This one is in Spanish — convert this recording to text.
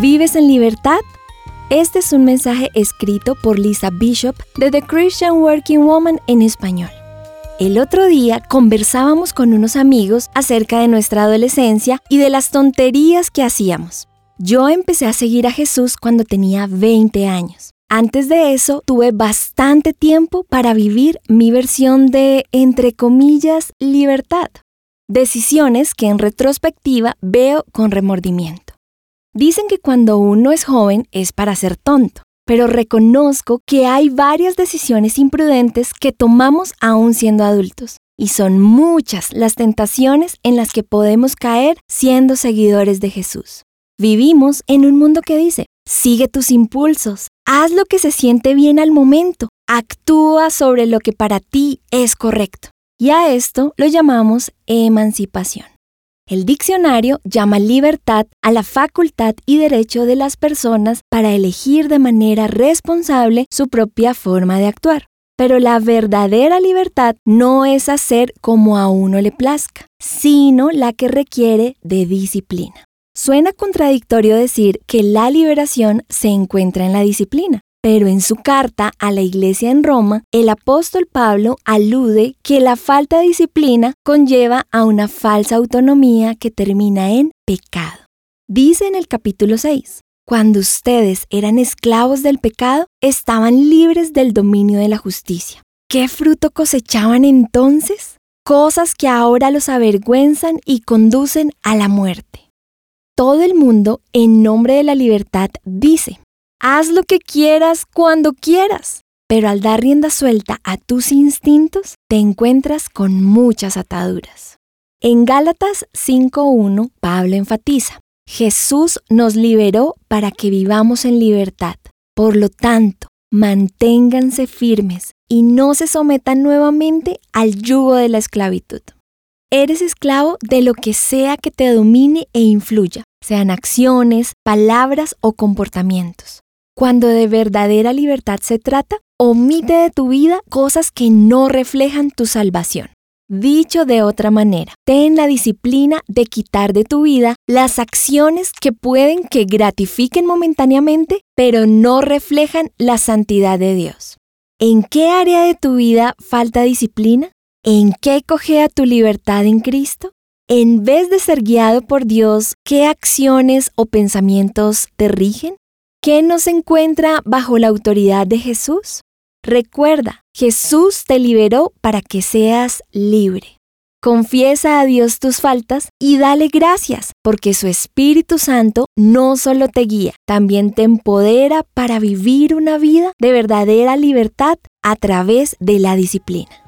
¿Vives en libertad? Este es un mensaje escrito por Lisa Bishop de The Christian Working Woman en español. El otro día conversábamos con unos amigos acerca de nuestra adolescencia y de las tonterías que hacíamos. Yo empecé a seguir a Jesús cuando tenía 20 años. Antes de eso, tuve bastante tiempo para vivir mi versión de, entre comillas, libertad. Decisiones que en retrospectiva veo con remordimiento. Dicen que cuando uno es joven es para ser tonto, pero reconozco que hay varias decisiones imprudentes que tomamos aún siendo adultos. Y son muchas las tentaciones en las que podemos caer siendo seguidores de Jesús. Vivimos en un mundo que dice, sigue tus impulsos, haz lo que se siente bien al momento, actúa sobre lo que para ti es correcto. Y a esto lo llamamos emancipación. El diccionario llama libertad a la facultad y derecho de las personas para elegir de manera responsable su propia forma de actuar. Pero la verdadera libertad no es hacer como a uno le plazca, sino la que requiere de disciplina. Suena contradictorio decir que la liberación se encuentra en la disciplina, pero en su carta a la iglesia en Roma, el apóstol Pablo alude que la falta de disciplina conlleva a una falsa autonomía que termina en pecado. Dice en el capítulo 6, cuando ustedes eran esclavos del pecado, estaban libres del dominio de la justicia. ¿Qué fruto cosechaban entonces? Cosas que ahora los avergüenzan y conducen a la muerte. Todo el mundo, en nombre de la libertad, dice, Haz lo que quieras cuando quieras, pero al dar rienda suelta a tus instintos, te encuentras con muchas ataduras. En Gálatas 5.1, Pablo enfatiza, Jesús nos liberó para que vivamos en libertad. Por lo tanto, manténganse firmes y no se sometan nuevamente al yugo de la esclavitud. Eres esclavo de lo que sea que te domine e influya, sean acciones, palabras o comportamientos. Cuando de verdadera libertad se trata, omite de tu vida cosas que no reflejan tu salvación. Dicho de otra manera, ten la disciplina de quitar de tu vida las acciones que pueden que gratifiquen momentáneamente, pero no reflejan la santidad de Dios. ¿En qué área de tu vida falta disciplina? ¿En qué cogea tu libertad en Cristo? En vez de ser guiado por Dios, ¿qué acciones o pensamientos te rigen? ¿Qué no se encuentra bajo la autoridad de Jesús? Recuerda, Jesús te liberó para que seas libre. Confiesa a Dios tus faltas y dale gracias, porque su Espíritu Santo no solo te guía, también te empodera para vivir una vida de verdadera libertad a través de la disciplina.